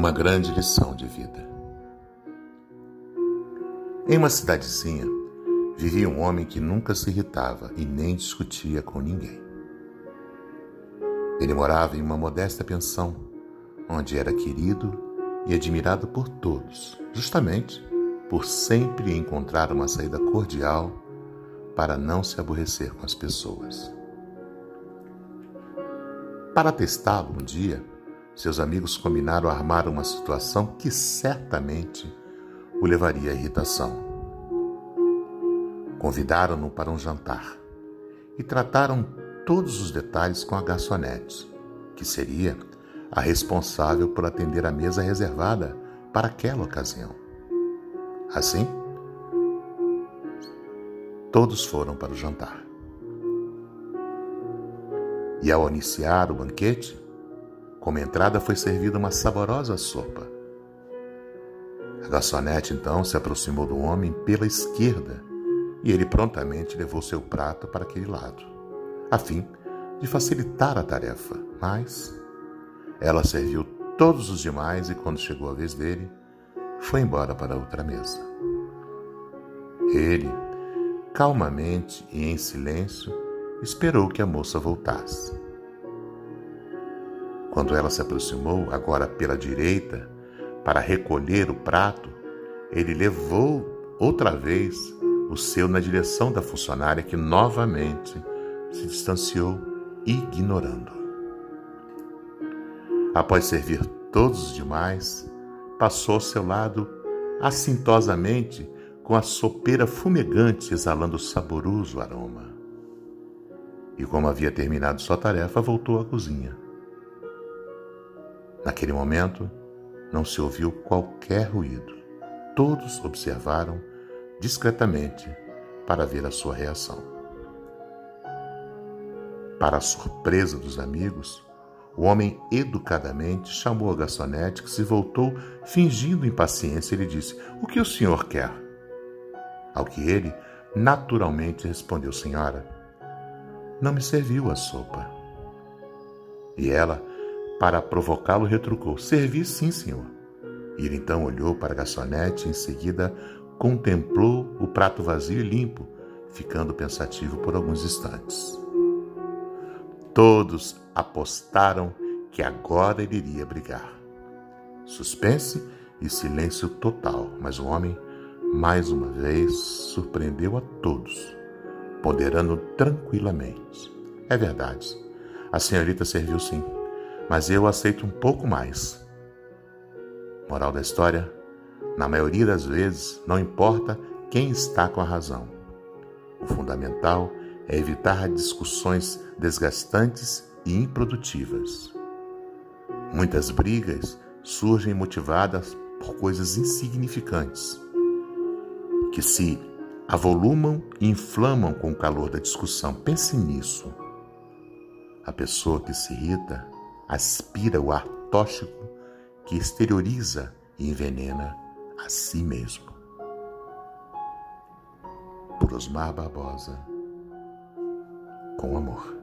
uma grande lição de vida. Em uma cidadezinha, vivia um homem que nunca se irritava e nem discutia com ninguém. Ele morava em uma modesta pensão, onde era querido e admirado por todos, justamente por sempre encontrar uma saída cordial para não se aborrecer com as pessoas. Para testá-lo um dia, seus amigos combinaram armar uma situação que certamente o levaria à irritação. Convidaram-no para um jantar e trataram todos os detalhes com a garçonete, que seria a responsável por atender a mesa reservada para aquela ocasião. Assim, todos foram para o jantar. E ao iniciar o banquete, como entrada foi servida uma saborosa sopa. A garçonete então se aproximou do homem pela esquerda e ele prontamente levou seu prato para aquele lado, a fim de facilitar a tarefa. Mas ela serviu todos os demais e, quando chegou a vez dele, foi embora para outra mesa. Ele, calmamente e em silêncio, esperou que a moça voltasse. Quando ela se aproximou, agora pela direita, para recolher o prato, ele levou outra vez o seu na direção da funcionária que novamente se distanciou, ignorando. Após servir todos os demais, passou ao seu lado assintosamente com a sopeira fumegante exalando saboroso aroma. E como havia terminado sua tarefa, voltou à cozinha. Naquele momento, não se ouviu qualquer ruído. Todos observaram discretamente para ver a sua reação. Para a surpresa dos amigos, o homem educadamente chamou a garçonete que se voltou fingindo impaciência e lhe disse: O que o senhor quer? Ao que ele naturalmente respondeu: Senhora, não me serviu a sopa. E ela para provocá-lo, retrucou: Servi sim, senhor. Ele então olhou para a garçonete em seguida contemplou o prato vazio e limpo, ficando pensativo por alguns instantes. Todos apostaram que agora ele iria brigar. Suspense e silêncio total, mas o homem, mais uma vez, surpreendeu a todos, ponderando tranquilamente. É verdade, a senhorita serviu sim mas eu aceito um pouco mais. Moral da história: na maioria das vezes, não importa quem está com a razão. O fundamental é evitar discussões desgastantes e improdutivas. Muitas brigas surgem motivadas por coisas insignificantes, que se avolumam e inflamam com o calor da discussão. Pense nisso. A pessoa que se irrita aspira o ar tóxico que exterioriza e envenena a si mesmo. Por Barbosa, com amor.